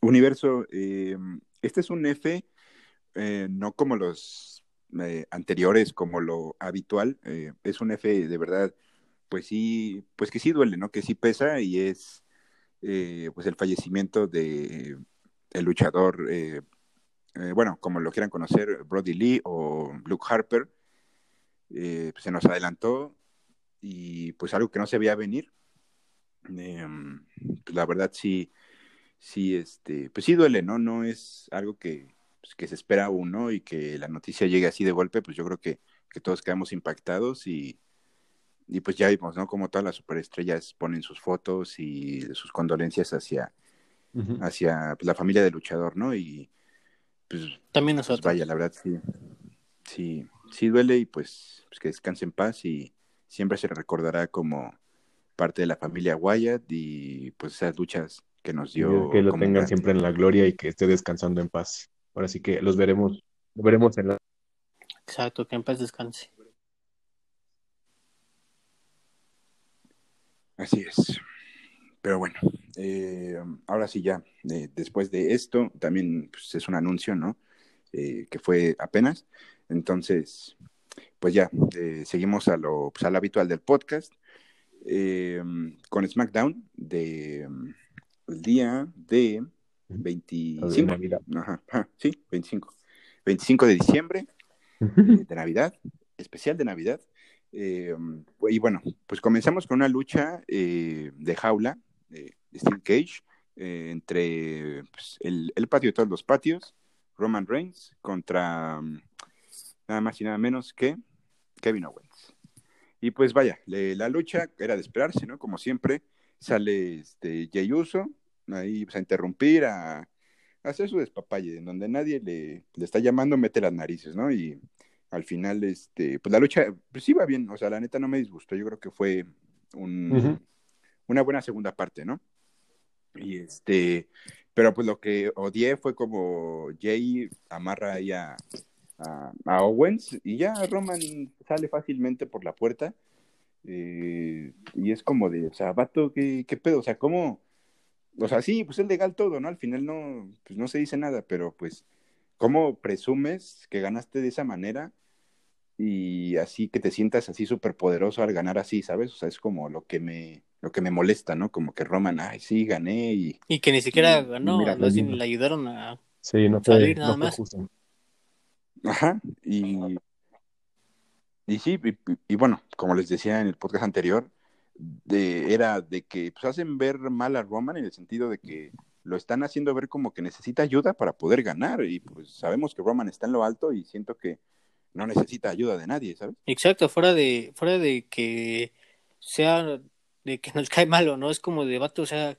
Universo, eh, este es un F, eh, no como los eh, anteriores, como lo habitual, eh, es un F de verdad, pues sí, pues que sí duele, ¿no? Que sí pesa y es eh, pues el fallecimiento de el luchador, eh, bueno, como lo quieran conocer, Brody Lee o Luke Harper, pues se nos adelantó y pues algo que no se veía venir. Pues la verdad sí, sí, este, pues sí duele, ¿no? No es algo que, pues, que se espera uno y que la noticia llegue así de golpe, pues yo creo que, que todos quedamos impactados y, y pues ya vimos, ¿no? Como todas las superestrellas ponen sus fotos y sus condolencias hacia, hacia pues, la familia del luchador, ¿no? Y pues, También pues nosotros. vaya, la verdad sí, sí, sí duele y pues, pues que descanse en paz y siempre se le recordará como parte de la familia Wyatt y pues esas luchas que nos dio que lo tengan siempre en la gloria y que esté descansando en paz. Ahora sí que los veremos, los veremos en la Exacto, que en paz descanse. Así es. Pero bueno, eh, ahora sí ya, eh, después de esto, también pues, es un anuncio, ¿no? Eh, que fue apenas. Entonces, pues ya, eh, seguimos a lo, pues, a lo habitual del podcast, eh, con SmackDown de el día de 25. Navidad. Ajá, ajá, sí, 25. 25 de diciembre eh, de Navidad, especial de Navidad. Eh, y bueno, pues comenzamos con una lucha eh, de jaula de Steel Cage entre pues, el, el patio de todos los patios, Roman Reigns contra um, nada más y nada menos que Kevin Owens. Y pues vaya, le- la lucha era de esperarse, ¿no? Como siempre, sale este Jey Uso ahí pues, a interrumpir, a, a hacer su despapalle, en donde nadie le, le está llamando, mete las narices, ¿no? Y al final, este, pues la lucha, pues iba bien, o sea, la neta no me disgustó, yo creo que fue un, una buena segunda parte, ¿no? Y este, pero pues lo que odié fue como Jay amarra ahí a, a, a Owens y ya Roman sale fácilmente por la puerta. eh, y es como de, o sea, vato, ¿qué, qué pedo? O sea, ¿cómo? O sea, sí, pues es legal todo, ¿no? Al final no, pues no se dice nada, pero pues, ¿cómo presumes que ganaste de esa manera? Y así que te sientas así súper poderoso al ganar así, ¿sabes? O sea, es como lo que me, lo que me molesta, ¿no? Como que Roman, ay, sí, gané y Y que ni siquiera Y- ganó, mira, no. le ayudaron a... Sí, no fue, Salir nada no fue más. justo. Ajá, y, y sí, y, y bueno, como les decía en el podcast anterior, de, era de que pues, hacen ver mal a Roman en el sentido de que lo están haciendo ver como que necesita ayuda para poder ganar, y pues sabemos que Roman está en lo alto y siento que no necesita ayuda de nadie, ¿sabes? Exacto, fuera de, fuera de que sea, de que nos cae mal o no, es como de vato, o sea,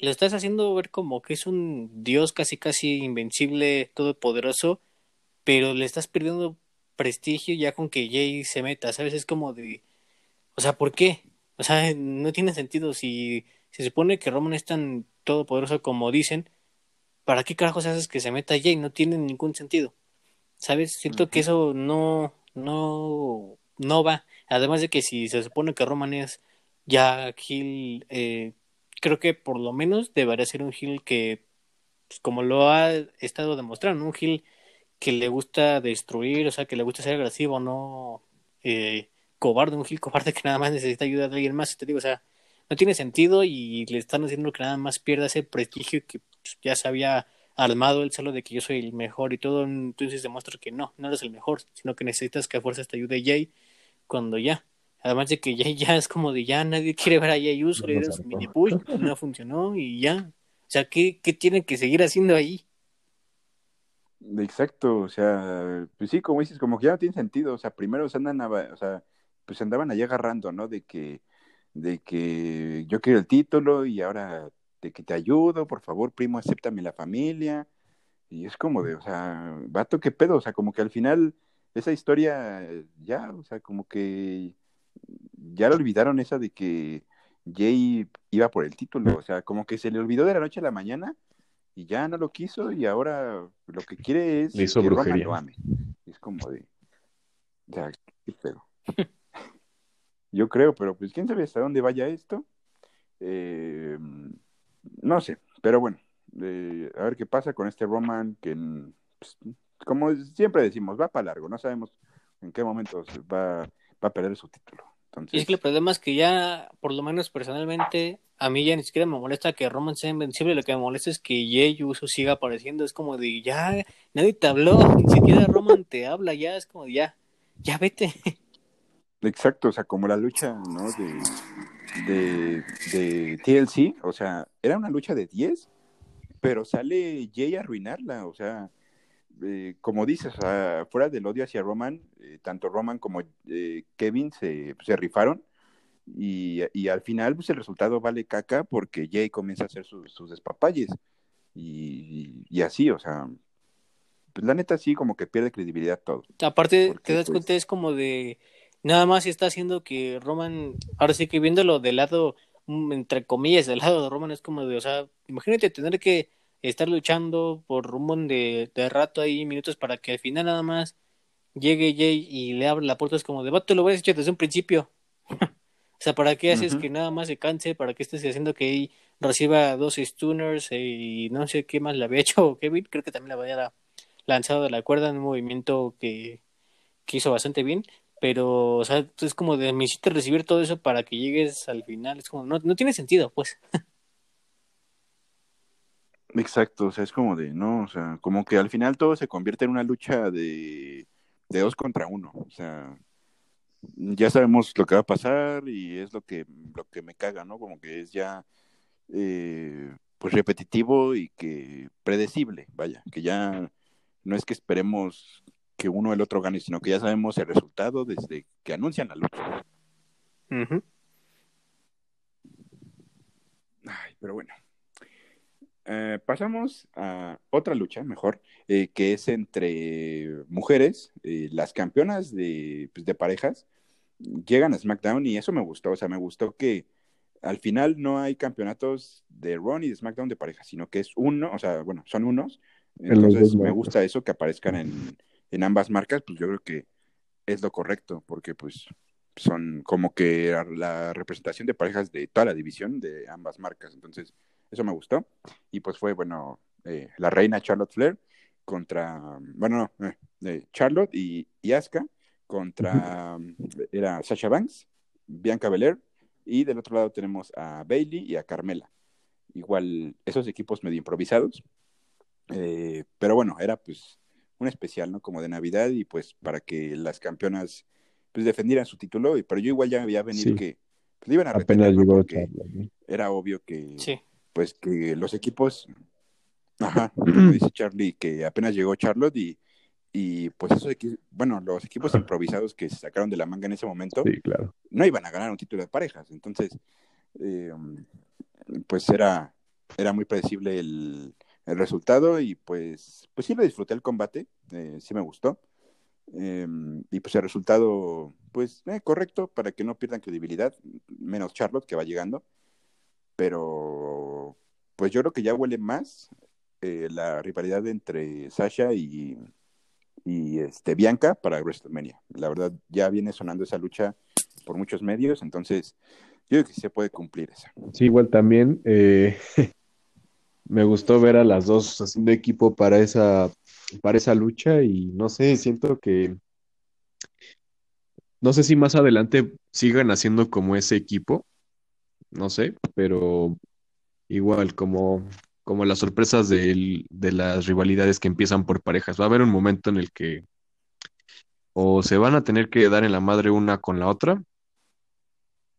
lo estás haciendo ver como que es un dios casi casi invencible, todopoderoso, pero le estás perdiendo prestigio ya con que Jay se meta, ¿sabes? Es como de, o sea, ¿por qué? O sea, no tiene sentido si se supone que Roman es tan todopoderoso como dicen, ¿para qué carajos haces que se meta Jay? No tiene ningún sentido. ¿Sabes? Siento que eso no, no, no va. Además de que si se supone que Roman es ya Gil, eh, creo que por lo menos debería ser un Gil que, pues, como lo ha estado demostrando, un Gil que le gusta destruir, o sea, que le gusta ser agresivo, no eh, cobarde, un Gil cobarde que nada más necesita ayuda de alguien más. Te digo, o sea, no tiene sentido y le están haciendo que nada más pierda ese prestigio que pues, ya se había armado él solo de que yo soy el mejor y todo, entonces demuestra que no, no eres el mejor, sino que necesitas que a fuerzas te ayude Jay cuando ya. Además de que Jay ya es como de ya nadie quiere ver a Jay Uso, le No dieron se su armó. mini push, no funcionó y ya. O sea, ¿qué, qué tienen que seguir haciendo ahí? Exacto, o sea, pues sí, como dices, como que ya no tiene sentido, o sea, primero se andan, a- o sea, pues se andaban allá agarrando, ¿no? De que, de que yo quiero el título y ahora de que te ayudo, por favor, primo, acéptame la familia, y es como de, o sea, vato, qué pedo, o sea, como que al final esa historia eh, ya, o sea, como que ya lo olvidaron esa de que Jay iba por el título, o sea, como que se le olvidó de la noche a la mañana y ya no lo quiso y ahora lo que quiere es Le hizo que Roman lo ame. Es como de, o sea, qué pedo. Yo creo, pero pues quién sabe hasta dónde vaya esto. Eh, no sé, pero bueno, eh, a ver qué pasa con este Roman, que pues, como siempre decimos, va para largo, no sabemos en qué momento va, va a perder su título. Entonces... Y es que el problema es que ya, por lo menos personalmente, a mí ya ni siquiera me molesta que Roman sea invencible, lo que me molesta es que Jey Uso siga apareciendo, es como de ya, nadie te habló, ni siquiera Roman te habla, ya, es como de ya, ya vete. Exacto, o sea, como la lucha, ¿no? De, de, de TLC, o sea, era una lucha de 10, pero sale Jay a arruinarla, o sea, eh, como dices, fuera del odio hacia Roman, eh, tanto Roman como eh, Kevin se, se rifaron y, y, al final pues el resultado vale caca porque Jay comienza a hacer sus despapalles y, y, así, o sea, pues la neta sí como que pierde credibilidad todo. Aparte, te das pues cuenta, es como de, nada más está haciendo que Roman, ahora sí que viéndolo del lado, mm, entre comillas, del lado de Roman es como de, o sea, imagínate tener que estar luchando por un buen de, rato ahí, minutos, para que al final nada más llegue Jay y le abra la puerta, es como de, vato, lo voy a decir desde un principio. o sea, ¿para qué haces que nada más se canse? ¿Para qué estés haciendo que reciba dos stunners y no sé qué más le había hecho Kevin? Creo que también le había lanzado de la cuerda en un movimiento que, que hizo bastante bien. Pero, o sea, es como de, me hiciste recibir todo eso para que llegues al final. Es como, no, no tiene sentido, pues. Exacto, o sea, es como de, no, o sea, como que al final todo se convierte en una lucha de, de dos contra uno, o sea, ya sabemos lo que va a pasar y es lo que, lo que me caga, ¿no? Como que es ya, eh, pues repetitivo y que predecible, vaya, que ya no es que esperemos que uno o el otro gane, sino que ya sabemos el resultado desde que anuncian la lucha. Ay, pero bueno, eh, pasamos a otra lucha, mejor, eh, que es entre mujeres, eh, las campeonas de, pues, de, parejas, llegan a SmackDown y eso me gustó, o sea, me gustó que al final no hay campeonatos de Raw y de SmackDown de parejas, sino que es uno, o sea, bueno, son unos, entonces me gusta eso, que aparezcan en, en ambas marcas, pues yo creo que es lo correcto, porque pues son como que la representación de parejas de toda la división de ambas marcas, entonces eso me gustó. Y pues fue, bueno, eh, la reina Charlotte Flair contra, bueno, no, eh, Charlotte y, y Asuka contra, era Sasha Banks, Bianca Belair, y del otro lado tenemos a Bailey y a Carmela. Igual, esos equipos medio improvisados, eh, pero bueno, era pues un especial, ¿no? Como de Navidad y pues para que las campeonas pues defendieran su título, pero yo igual ya había venido que pues, iban a Apenas llegó era obvio que, sí. pues que los equipos, ajá, como dice Charlie, que apenas llegó Charlotte y, y pues esos equipos, bueno, los equipos improvisados que se sacaron de la manga en ese momento, claro. no iban a ganar un título de parejas, entonces, eh, pues era, era muy predecible el, el, resultado y pues, pues sí lo disfruté el combate, eh, sí me gustó. Em, y pues el resultado, pues eh, correcto para que no pierdan credibilidad, menos Charlotte que va llegando pero pues yo creo que ya huele más eh, la rivalidad entre Sasha y, y este, Bianca para WrestleMania. La verdad, ya viene sonando esa lucha por muchos medios, entonces yo creo que se puede cumplir esa. Sí, igual también eh, me gustó ver a las dos haciendo equipo para esa, para esa lucha y no sé, siento que no sé si más adelante sigan haciendo como ese equipo, no sé, pero igual como, como las sorpresas de, de las rivalidades que empiezan por parejas. Va a haber un momento en el que o se van a tener que dar en la madre una con la otra,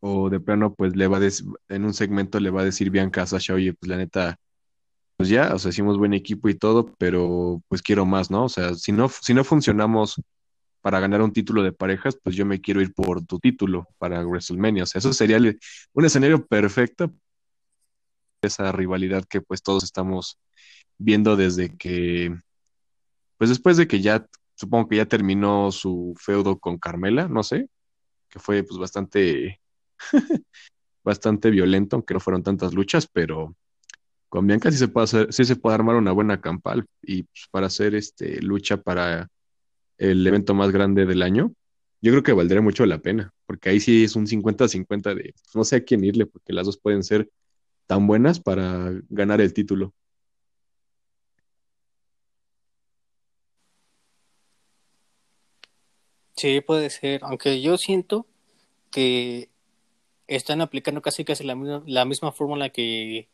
o de plano, pues le va a en un segmento le va a decir Bianca a Sasha, oye, pues la neta, pues ya, o sea, hicimos buen equipo y todo, pero pues quiero más, ¿no? O sea, si no, si no funcionamos para ganar un título de parejas, pues yo me quiero ir por tu título para WrestleMania. O sea, eso sería un escenario perfecto. Esa rivalidad que pues todos estamos viendo desde que, pues después de que ya, supongo que ya terminó su feudo con Carmela, no sé, que fue pues bastante, bastante violento, aunque no fueron tantas luchas, pero con Bianca sí se puede armar una buena campal y pues, para hacer este, lucha para el evento más grande del año, yo creo que valdría mucho la pena, porque ahí sí es un 50-50 de pues, no sé a quién irle, porque las dos pueden ser tan buenas para ganar el título. Sí, puede ser, aunque yo siento que están aplicando casi casi la misma fórmula que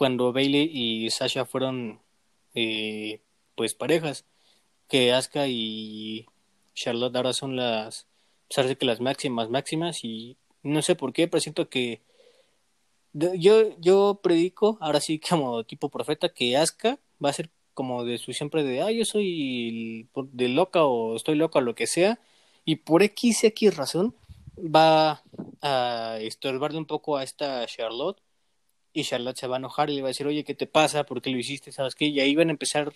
cuando Bailey y Sasha fueron eh, pues parejas, que Asuka y Charlotte ahora son las, pues que las máximas máximas y no sé por qué, pero siento que yo, yo predico, ahora sí como tipo profeta, que Asuka va a ser como de su siempre de, ah, yo soy de loca o estoy loca o lo que sea, y por X, X razón va a estorbarle un poco a esta Charlotte y Charlotte se va a enojar y le va a decir, oye, ¿qué te pasa? ¿Por qué lo hiciste? ¿Sabes qué? Y ahí van a empezar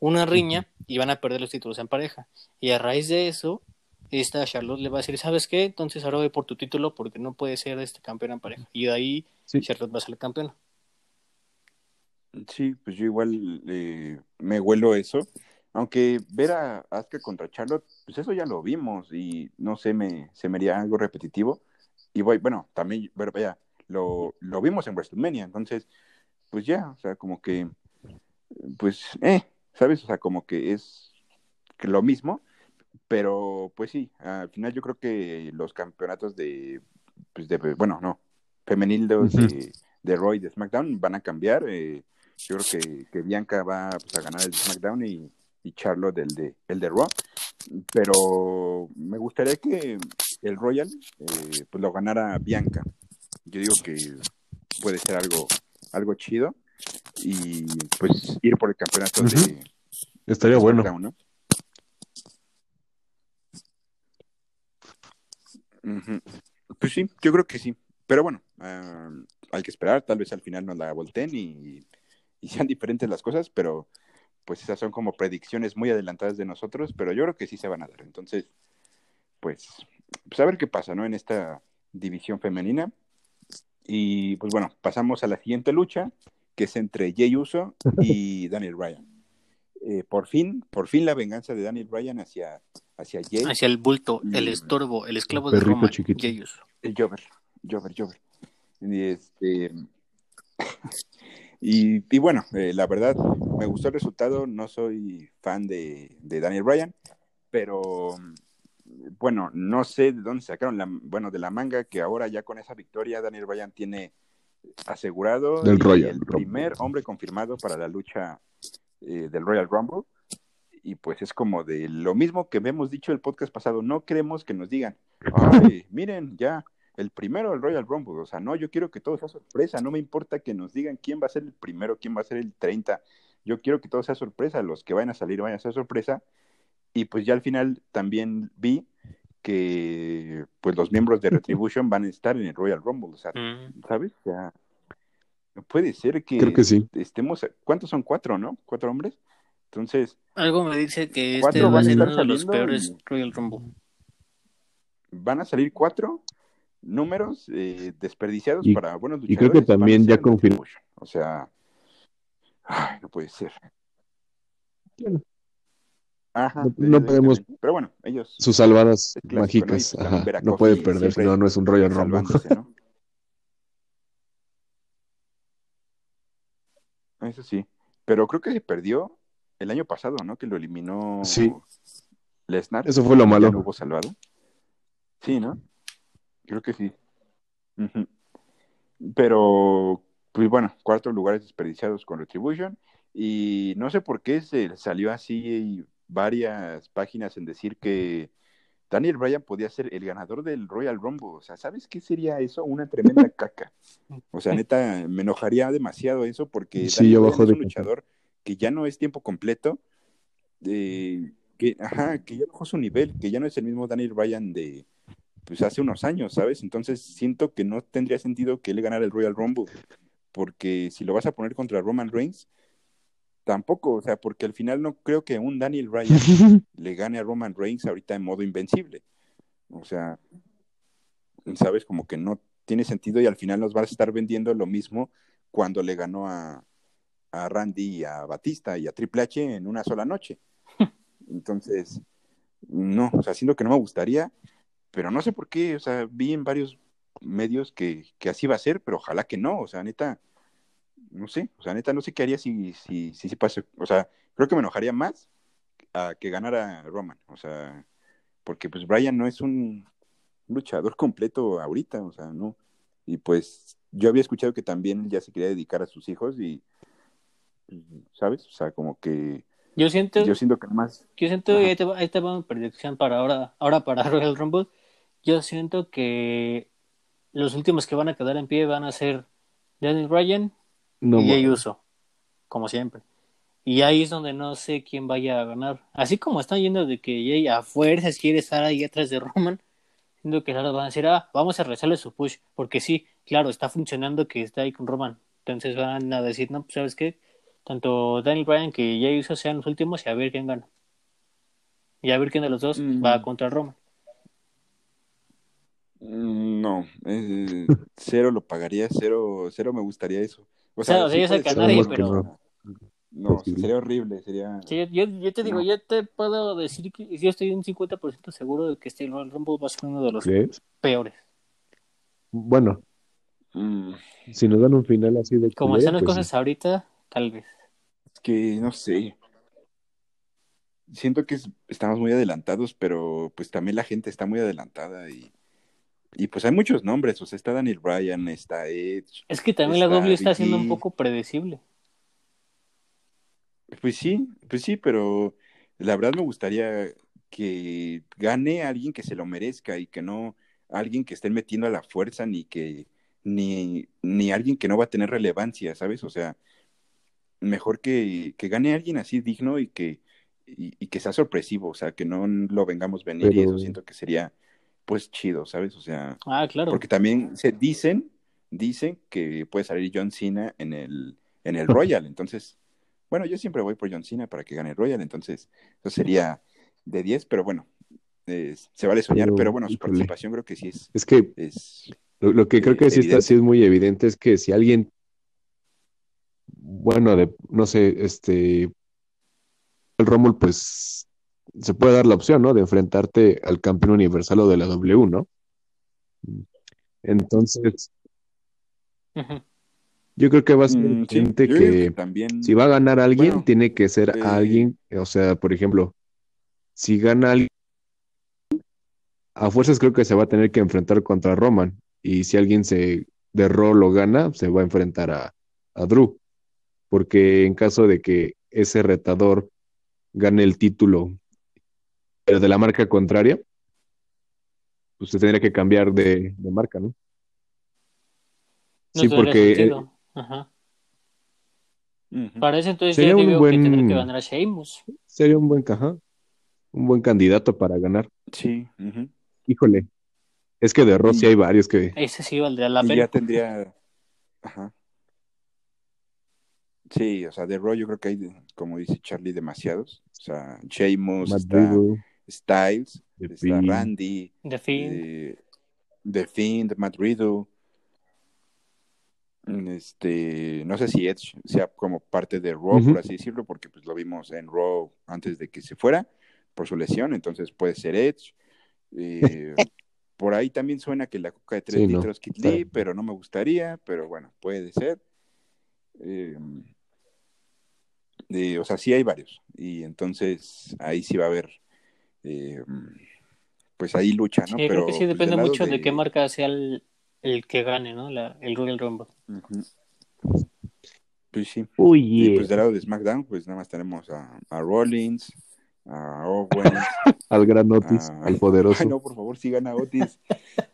una riña y van a perder los títulos en pareja. Y a raíz de eso, esta Charlotte le va a decir, ¿sabes qué? Entonces ahora voy por tu título porque no puede ser este campeón en pareja. Y de ahí Charlotte va a ser campeona. Sí, pues yo igual eh, me huelo eso. Aunque ver a Asuka contra Charlotte, pues eso ya lo vimos y no sé, me, se me haría algo repetitivo. Y voy, bueno, también, pero vaya, lo, lo vimos en WrestleMania, entonces, pues ya, o sea, como que, pues, eh, ¿sabes? O sea, como que es lo mismo, pero pues sí, al final yo creo que los campeonatos de, pues de bueno, no, femenil de, de, Roy de SmackDown van a cambiar. Eh, yo creo que, que Bianca va pues, a ganar el SmackDown y, y Charlotte el de, el de Raw. Pero me gustaría que el Royal eh, pues lo ganara Bianca. Yo digo que puede ser algo, algo chido y pues ir por el campeonato de estaría bueno ¿no? pues sí yo creo que sí pero bueno ah, hay que esperar tal vez al final nos la volteen y, y sean diferentes las cosas pero pues esas son como predicciones muy adelantadas de nosotros, pero yo creo que sí se van a dar. Entonces, pues, pues a ver qué pasa, ¿no? En esta división femenina. Y pues bueno, pasamos a la siguiente lucha, que es entre Jay Uso y Daniel Bryan. Eh, por fin, por fin la venganza de Daniel Bryan hacia, hacia Jay. Hacia el bulto, el estorbo, el esclavo de Roma, Jay Uso. El Jover, Jover, Jover. Y este... Y, bueno, eh, la verdad, me gustó el resultado. No soy fan de, Daniel Bryan, pero bueno, no sé de dónde sacaron la, bueno, de la manga que ahora ya con esa victoria Daniel Bryan tiene asegurado el primer hombre confirmado para la lucha eh, del Royal Rumble. Y pues es como de lo mismo que hemos dicho el podcast pasado, no queremos que nos digan, ay, miren, ya el primero el Royal Rumble. O sea, no, yo quiero que todo sea sorpresa. No me importa que nos digan quién va a ser el primero, quién va a ser el 30. Yo quiero que todo sea sorpresa. Los que vayan a salir vayan a ser sorpresa. Y pues ya al final también vi que pues los miembros de Retribution van a estar en el Royal Rumble. O sea, mm. ¿sabes? O sea, puede ser que, Creo que sí. estemos. ¿Cuántos son? Cuatro, ¿no? Cuatro hombres. Entonces. Algo me dice que este va a ser uno de los peores Royal Rumble. Van a salir cuatro números eh, desperdiciados para buenos luchadores. Y creo que también ya confirmó. O sea, ay, no puede ser. Ajá, no, podemos. Pero bueno, ellos. Sus salvadas mágicas. ¿no? puede perder, si no, no es un Royal Rumble. Eso sí. Pero creo que se perdió el año pasado, ¿no? Que lo eliminó sí. Lesnar. Eso fue lo malo. No hubo salvado. Sí, ¿no? Creo que sí. Pero, pues bueno, cuatro lugares desperdiciados con Retribution. Y no sé por qué se salió así varias páginas en decir que Daniel Bryan podía ser el ganador del Royal Rumble. O sea, ¿sabes qué sería eso? Una tremenda caca. O sea, neta, me enojaría demasiado eso porque sí, Daniel es un luchador que ya no es tiempo completo, que, ajá, que ya bajó su nivel, que ya no es el mismo Daniel Bryan de, pues hace unos años, ¿sabes? Entonces siento que no tendría sentido que él ganara el Royal Rumble, porque si lo vas a poner contra Roman Reigns, tampoco, o sea, porque al final no creo que un Daniel Bryan le gane a Roman Reigns ahorita en modo invencible. O sea, sabes, como que no tiene sentido y al final nos vas a estar vendiendo lo mismo cuando le ganó a, a Randy y a Batista y a Triple H en una sola noche. Entonces, no, o sea, siento que no me gustaría pero no sé por qué, o sea, vi en varios medios que, que así va a ser, pero ojalá que no, o sea, neta, no sé, o sea, neta, no sé qué haría si, si, si, si pase, o sea, creo que me enojaría más a que ganara Roman, o sea, porque pues Brian no es un luchador completo ahorita, o sea, no. Y pues yo había escuchado que también ya se quería dedicar a sus hijos y, ¿sabes? O sea, como que Yo siento, yo siento que más... yo siento, Ajá. y ahí te, va, ahí te va mi predicción para ahora, ahora para Royal Rumble. Yo siento que los últimos que van a quedar en pie van a ser Daniel Bryan No, y como siempre. Y ahí es donde no sé quién vaya a ganar. Así como están yendo de que Jay a fuerzas quiere estar ahí atrás de Roman, siento que ahora van a decir, ah, vamos a rezarle su push, porque sí, claro, está funcionando que está ahí con Roman. Entonces van a decir, no, pues sabes qué, tanto Daniel Bryan que Jay Uso sean los últimos y a ver quién gana. Y a ver quién de los dos Mm. va contra Roman. Mm, No, eh, cero lo pagaría, cero, cero me gustaría eso. O sea, sea, o sea, sí yo sé que a nadie, pero- No, sería horrible, sería... Sí, yo, yo te digo, No. yo te puedo decir que yo estoy un 50% seguro de que este Royal Rumble va a ser uno de los ¿crees? peores. Bueno, Mm, si nos dan un final así de Como están las pues cosas ahorita, tal vez. es que no sé. Siento que es- estamos muy adelantados, pero pues también la gente está muy adelantada y, y pues hay muchos nombres, o sea, está Daniel Bryan, está Edge, Es que también la W está siendo un poco predecible. Pues sí, pues sí, pero la verdad me gustaría que gane alguien que se lo merezca y que no alguien que estén metiendo a la fuerza ni que ni, ni alguien que no va a tener relevancia, ¿sabes? O sea, mejor que, que gane alguien así digno y que y, y que sea sorpresivo, o sea, que no lo vengamos venir y eso siento que sería pues chido, ¿sabes? O sea, Ah, claro. porque también se dicen, dicen que puede salir John Cena en el, en el Royal. Entonces, bueno, yo siempre voy por John Cena para que gane el Royal. Entonces, eso sería de 10, pero bueno, es- se vale soñar. Pero, Pero, bueno, su híjole. participación creo que sí es. Es que es lo, lo que creo eh, que sí está sí es muy evidente es que si alguien, bueno, de, no sé, este, el Rumble, pues se puede dar la opción, ¿no? De enfrentarte al campeón universal o de la W, ¿no? Entonces, yo creo que va a ser Mm, gente que que también. si va a ganar alguien, Bueno, tiene que ser eh, alguien, o sea, por ejemplo, si gana alguien, a fuerzas creo que se va a tener que enfrentar contra Roman. Y si alguien se de Raw lo gana, se va a enfrentar a, a Drew. Porque en caso de que ese retador gane el título, pero de la marca contraria, pues se tendría que cambiar de, de marca, ¿no? No Sí, porque, sentido. Ajá. Para eso entonces Sería yo un buen- que tendrá que ganar a Sheamus. Sería un buen caja, un buen candidato para ganar. Sí. Híjole, es que de Y- hay varios que Ese sí valdría la y pena. ya tendría. Ajá. Sí, o sea, de Raw yo creo que hay, como dice Charlie, demasiados. O sea, Sheamus, Matt está Riddle, Styles, The está Fiend. Randy, The Fiend. eh, The Fiend, Matt Riddle. Este, no sé si Edge sea como parte de Raw, por así decirlo, porque pues lo vimos en Raw antes de que se fuera por su lesión, entonces puede ser Edge. Eh, por ahí también suena que la coca de tres Sí, no, litros está- Lee, pero no me gustaría, pero bueno, puede ser. Eh, eh, o sea, sí hay varios, y entonces ahí sí va a haber, eh, pues ahí lucha, ¿no? Sí, pero creo que sí pues, depende mucho de... qué marca sea el, el que gane, ¿no? La, el Royal Rumble. Ujú. Pues sí. Y pues del lado de SmackDown, pues nada más tenemos a, a Rollins, a Owens, Al gran Otis, a... al poderoso. Ay, no, por favor, sigan a Otis.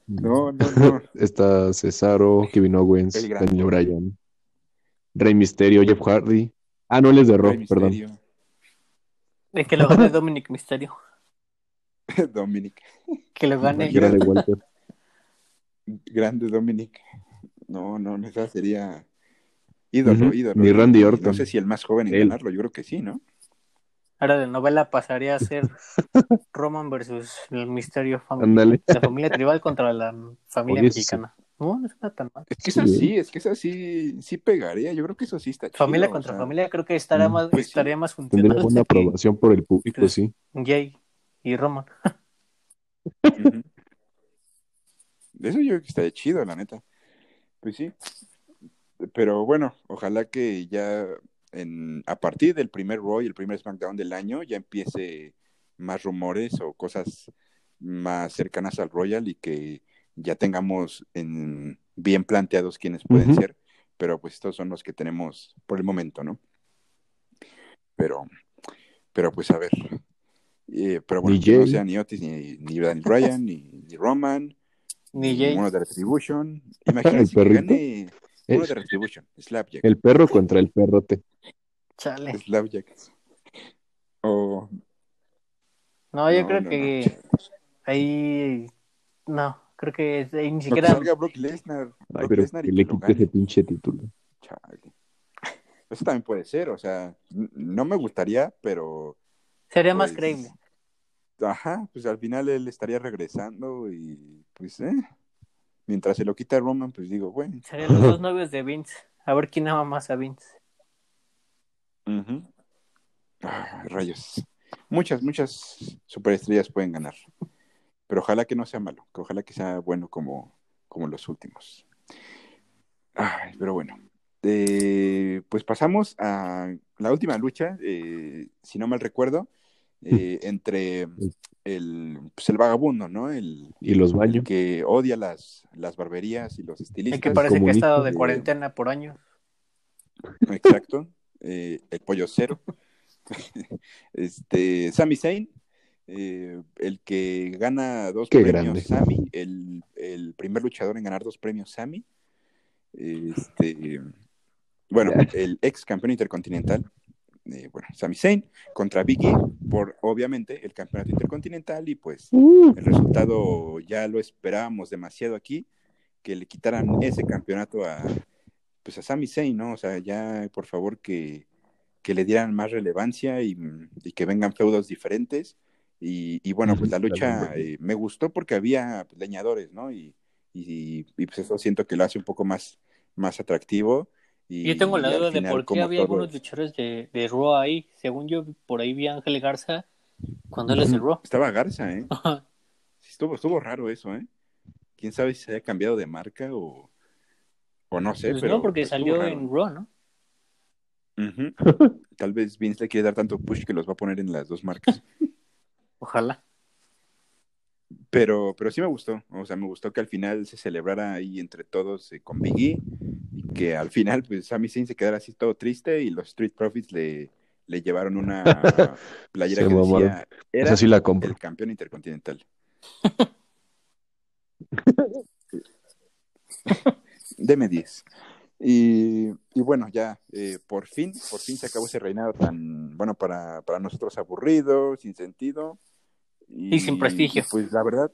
No, no, no. Está Cesaro, Kevin Owens, Daniel. Bryan, Rey Misterio, Jeff Hardy. Ah, no, él es de Rey perdón. De que lo gane Dominic Mysterio. Dominic. Que lo gane. Grande Walter. Grande Dominic. No, no, esa sería ídolo, Ujú. ídolo. Ni Y- Randy Orton. No sé si el más joven en Él. ganarlo, yo creo que sí, ¿no? Ahora de novela pasaría a ser Roman versus el Misterio Family. Ándale. La familia tribal contra la familia Oye, eso sí. mexicana. No, no está tan mal. Es que Sí, esa ¿eh? sí, es que esa sí, sí pegaría. Yo creo que eso sí está chido. Familia o contra sea, familia creo que estaría Mm, más, pues sí. estaría más Tendría funcional buena que aprobación por el público, sí. Jay y Roman. Ujú. Eso yo creo que estaría chido, la neta. Pues sí. Pero bueno, ojalá que ya en, a partir del primer Raw y el primer SmackDown del año ya empiece más rumores o cosas más cercanas al Royal y que ya tengamos en, bien planteados quiénes pueden ser, pero pues estos son los que tenemos por el momento, ¿no? Pero, pero pues a ver. Eh, pero bueno, Ni que no Jay. sea ni Otis, ni, ni Daniel Bryan, ni, ni Roman, Ni Jay. uno de Retribution. Imagínense que perrito. gane uno El, de Retribution, Slapjack. el perro contra el perrote. Chale. Slapjack. O No, yo No, creo no, que ahí. No, creo que ahí ni no, que siquiera. salga Brock Lesnar. Ay, Brock pero Lesnar que y le que lo quite ese gane. pinche título. Chale. Eso también puede ser, o sea, no me gustaría, pero Sería más pues, creíble. ajá, pues al final él estaría regresando y pues, eh, mientras se lo quita Roman, pues digo, bueno. Serían los dos novios de Vince. A ver quién ama más a Vince. Ah, rayos. Muchas, muchas superestrellas pueden ganar, pero ojalá que no sea malo, que ojalá que sea bueno como, como los últimos. Ay, pero bueno, Eh, pues pasamos a la última lucha, eh, si no mal recuerdo, eh, entre el, pues el vagabundo, ¿no? El, Y los el baños. que odia las, las barberías y los El estilistas. que parece que ha estado de cuarentena por años. Exacto. Eh, el pollo cero. este, Sami Zayn, eh, el que gana dos Qué premios grande. Sami, el, el primer luchador en ganar dos premios Sami. Este, bueno, el ex campeón intercontinental, eh, bueno, Sami Zayn contra Biggie por obviamente el campeonato intercontinental y pues Uh, el resultado ya lo esperábamos demasiado aquí, que le quitaran ese campeonato a pues a Sami Zayn, ¿no? O sea, ya por favor que, que le dieran más relevancia y, y que vengan feudos diferentes. Y, y bueno, pues la lucha eh, me gustó porque había leñadores, ¿no? Y, y, y, pues eso siento que lo hace un poco más, más atractivo. Y, Yo tengo la duda de final, por qué había algunos luchadores de, de Raw ahí. Según yo, por ahí vi a Ángel Garza cuando él es de Raw. Estaba Garza, ¿eh? Sí, estuvo, estuvo raro eso, ¿eh? Quién sabe si se haya cambiado de marca o, o no sé, Pues pero no, porque salió raro. en Raw, ¿no? Tal vez Vince le quiere dar tanto push que los va a poner en las dos marcas. Ojalá. Pero, pero sí me gustó. O sea, me gustó que al final se celebrara ahí entre todos eh, con Biggie y que al final, pues, Sami Zayn se quedara así todo triste y los Street Profits le, le llevaron una playera que decía era Esa sí la compro. el campeón intercontinental. Deme 10. Y, y bueno, ya eh, por fin, por fin se acabó ese reinado tan, bueno, para, para nosotros aburrido, sin sentido. Y sin prestigio. Pues la verdad,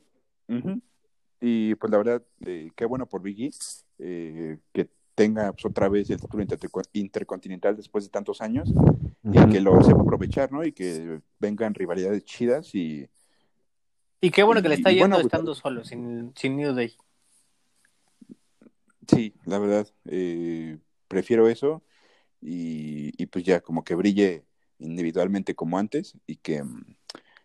y pues la verdad, eh, qué bueno por Biggie, eh, que tenga pues, otra vez el título interco- intercontinental después de tantos años y que lo sepa aprovechar, ¿no? Y que vengan rivalidades chidas y, Y qué bueno que le está Y yendo bueno, pues- estando solo, sin, sin New Day. Sí, la verdad, eh, prefiero eso y, y pues ya como que brille individualmente como antes y que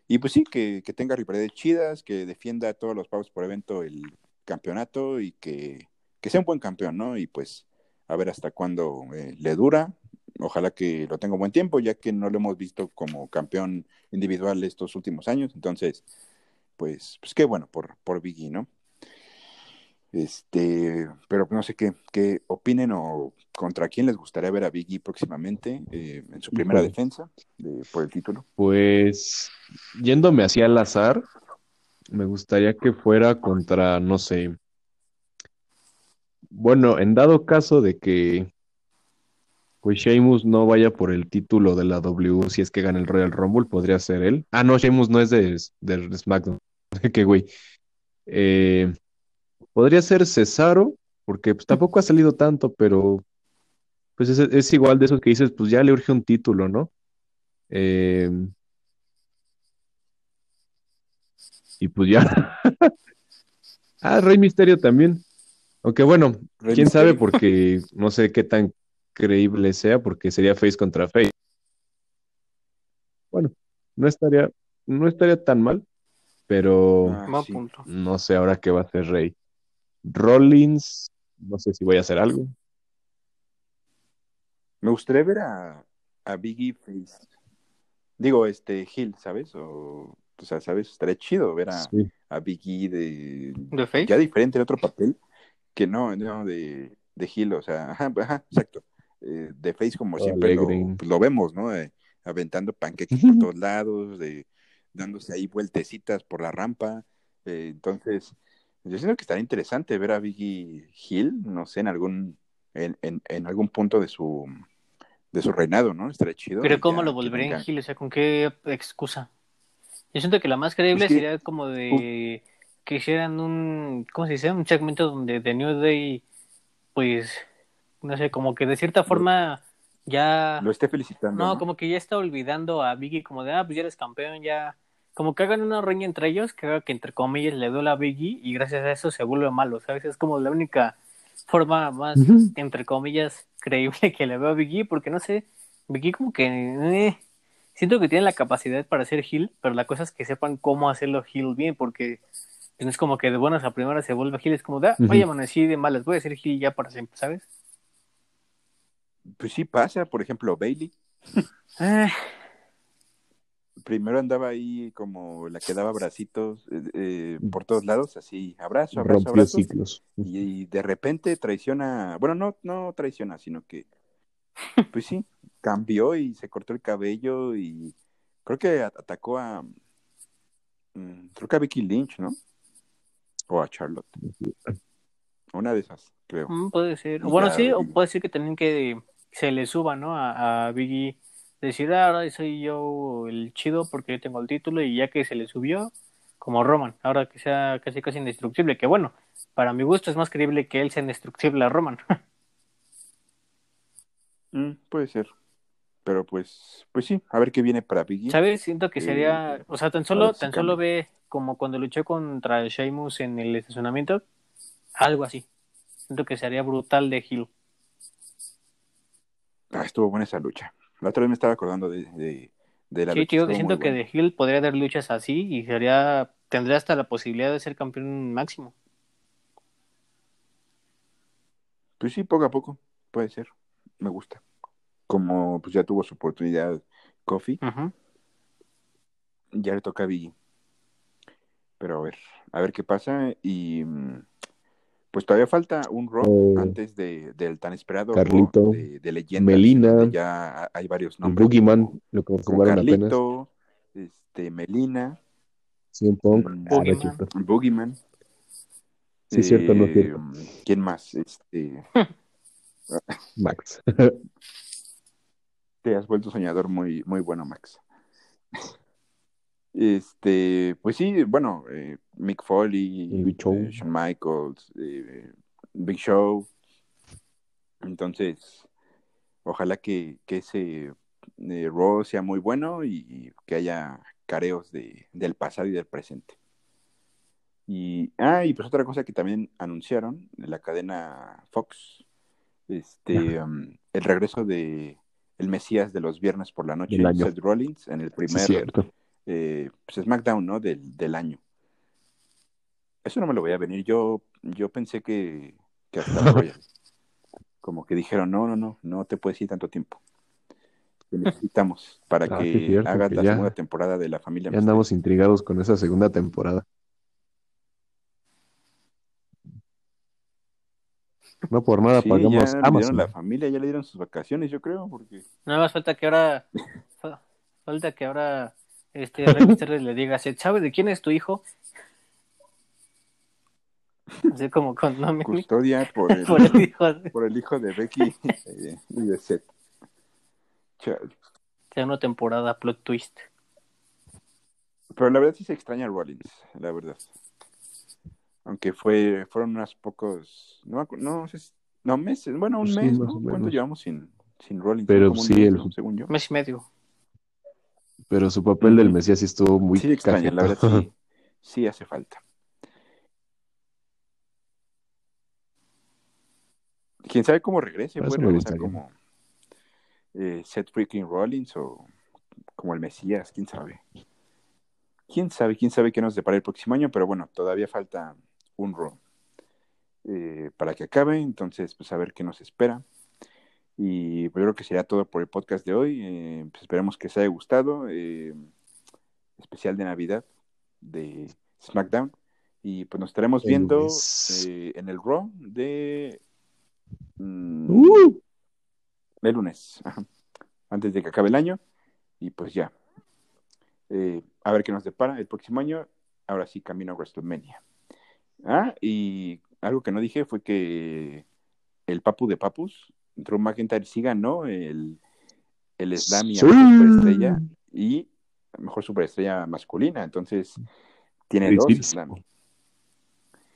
y pues sí, que, que tenga rivalidades chidas, que defienda todos los pagos por evento el campeonato y que, que sea un buen campeón, ¿no? Y pues a ver hasta cuándo eh, le dura. Ojalá que lo tenga un buen tiempo, ya que no lo hemos visto como campeón individual estos últimos años. Entonces, pues, pues qué bueno por, por Biggie, ¿no? Este, pero no sé qué, qué opinen o contra quién les gustaría ver a Biggie próximamente eh, en su primera defensa de- por el título. Pues yéndome hacia al azar, me gustaría que fuera contra, no sé. Bueno, en dado caso de que pues Sheamus no vaya por el título de la W si es que gana el Royal Rumble, podría ser él. Ah, no, Sheamus no es de, de SmackDown. Qué güey. Eh, podría ser Cesaro, porque pues tampoco ha salido tanto, pero pues es, igual de esos que dices, pues ya le urge un título, ¿no? Eh, y pues ya. Ah, Rey Misterio también. Aunque bueno, Rey quién sabe porque no sé qué tan creíble sea, porque sería face contra face. Bueno, no estaría, no estaría tan mal, pero Ah, sí. no sé ahora qué va a hacer Rey. Rollins, no sé si voy a hacer algo. Me gustaría ver a, a Biggie Face. Digo, este, Hill, ¿sabes? O O sea, ¿sabes? Estaría chido ver a, Sí. a Biggie de, ¿De Face? ya diferente en otro papel que no, no de, de Hill, o sea, ajá, ajá, exacto. Eh, de Face como siempre lo, pues, lo vemos, ¿no? Eh, aventando panqueques por todos lados, de, dándose ahí vueltecitas por la rampa. Eh, entonces, yo siento que estaría interesante ver a Biggie Hill, no sé, en algún, en, en, en algún punto de su de su reinado, ¿no? Estaría chido. Pero ¿cómo ya lo que volvería en Hill? O sea, ¿con qué excusa? Yo siento que la más creíble Es que- sería como de que hicieran un, ¿cómo se dice? Un segmento donde The New Day, pues, no sé, como que de cierta forma ya... Lo esté felicitando. No, ¿no? como que ya está olvidando a Biggie como de, ah, pues ya eres campeón, ya... Como que hagan una riña entre ellos, que haga que entre comillas le duela a Biggie y gracias a eso se vuelve malo, ¿sabes? Es como la única forma más, entre comillas, creíble que le veo a Biggie, porque no sé, Biggie como que... eh, siento que tiene la capacidad para hacer heel, pero la cosa es que sepan cómo hacerlo heel bien, porque no es como que de buenas a primeras se vuelve heel, es como de, ah, vaya, amanecí de malas, voy a ser heel ya para siempre, ¿sabes? Pues sí pasa, por ejemplo, Bailey. Eh, Primero andaba ahí como la que daba bracitos eh, eh, por todos lados, así, abrazo, abrazo, Rompió abrazo. ciclos. Y de repente traiciona, bueno, no, no traiciona, sino que, pues sí, cambió y se cortó el cabello y creo que atacó a, mm, creo que a Becky Lynch, ¿no? O a Charlotte. Una de esas, creo. Mm, puede ser. Y Bueno, sí, o puede ser que también que se le suba, ¿no? A, a Biggie. Decir, "Ah, ahora soy yo el chido porque yo tengo el título y ya que se le subió, como Roman, ahora que sea casi casi indestructible, que bueno, para mi gusto es más creíble que él sea indestructible a Roman. Mm, puede ser. Pero pues, pues sí, a ver qué viene para Biggie. ¿Sabes? Siento que Eh, sería, o sea, tan solo, si tan cambia. solo ve como cuando luchó contra Sheamus en el estacionamiento, algo así. Siento que sería brutal de Hill. Ah, estuvo buena esa lucha. La otra vez me estaba acordando de, de, de la Sí, lucha. tío, que siento que buena. de Hill podría dar luchas así y sería, tendría hasta la posibilidad de ser campeón máximo. Pues sí, poco a poco, puede ser. Me gusta. Como pues ya tuvo su oportunidad Kofi, Ujú. ya le toca a Biggie. Pero a ver, a ver qué pasa. Y mm, pues todavía falta un Raw Eh, antes de, del tan esperado Carlito, de, de leyendas. Melina, ya hay varios El nombres. Boogeyman, lo apenas. Carlito, este, Melina, CM Punk. Mm, Ah, Boogeyman. cierto. Sí, cierto, no es Eh, cierto. ¿Quién más? Este, Max. te has vuelto soñador muy, muy bueno, Max. Este, pues sí, bueno, eh, Mick Foley, Big Show. eh, Shawn Michaels, eh, Big Show. Entonces, ojalá que, que ese eh, Raw sea muy bueno y, y que haya careos de, del pasado y del presente. Y, ah, y pues otra cosa que también anunciaron de la cadena Fox, este, um, el regreso de el Mesías de los viernes por la noche. Seth Rollins, en el Sí, primer cierto. eh, pues SmackDown, ¿no? Del, del año. Eso no me lo voy a venir. Yo, yo pensé que, que hasta Royal. Como que dijeron, no, no, no, no te puedes ir tanto tiempo. Te necesitamos para Ah, que sí, cierto, hagas que la ya- segunda temporada de la familia Ya andamos intrigados con esa segunda temporada. No por nada Sí, pagamos ya le dieron Amazon. la familia, ya le dieron sus vacaciones, yo creo, porque Nada más falta que ahora, fa- falta que ahora este le diga, "Seth, ¿sabes de quién es tu hijo? Así como con no me custodia por el, por el hijo de por el hijo de Becky eh, y de Seth. Chale. sea una temporada plot twist. Pero la verdad sí se extraña a Rollins, la verdad. Aunque fue, fueron unos pocos, no, no no meses, bueno, un Pues sí, mes, ¿no? ¿Cuánto llevamos sin, sin Rollins? Pero Como un sí, mes, el- ¿no? Según yo. Mes y medio. Pero su papel del Mesías sí estuvo muy sí extraña, la verdad sí, sí hace falta. Quién sabe cómo regrese, o sea, gustaría. como eh, Seth freaking Rollins o como el Mesías, quién sabe. Quién sabe, quién sabe qué nos depara el próximo año, pero bueno, todavía falta un Raw eh, para que acabe, entonces pues a ver qué nos espera. Y pues, yo creo que sería todo por el podcast de hoy. eh, pues esperemos que os haya gustado. eh, especial de Navidad de SmackDown. Y pues nos estaremos viendo eh, en el Raw de mm, Uh, el lunes, ajá, antes de que acabe el año. Y pues ya. Eh, a ver qué nos depara el próximo año. Ahora sí, camino a WrestleMania. Ah, y algo que no dije fue que el Papu de Papus, Drew McIntyre, sí ganó el, el Slam y a Sí. mejor superestrella y a mejor superestrella masculina. Entonces, tiene dos Merecidísimo. Slam.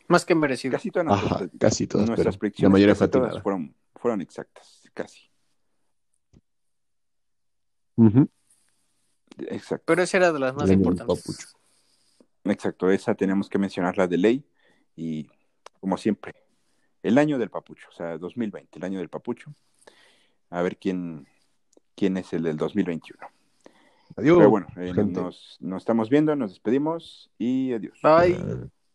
Más que merecido. Casi todas Ajá, nuestras, casi todas, nuestras pero predicciones la mayoría casi fue todas atinada. fueron, fueron exactas, casi. Exacto. Pero esa era de las más importantes. Exacto, esa tenemos que mencionarla de ley y como siempre, el año del papucho, o sea, 2020, el año del papucho. A ver quién, quién es el del 2021. Adiós. Pero bueno, eh, nos, nos estamos viendo, nos despedimos y adiós. Bye.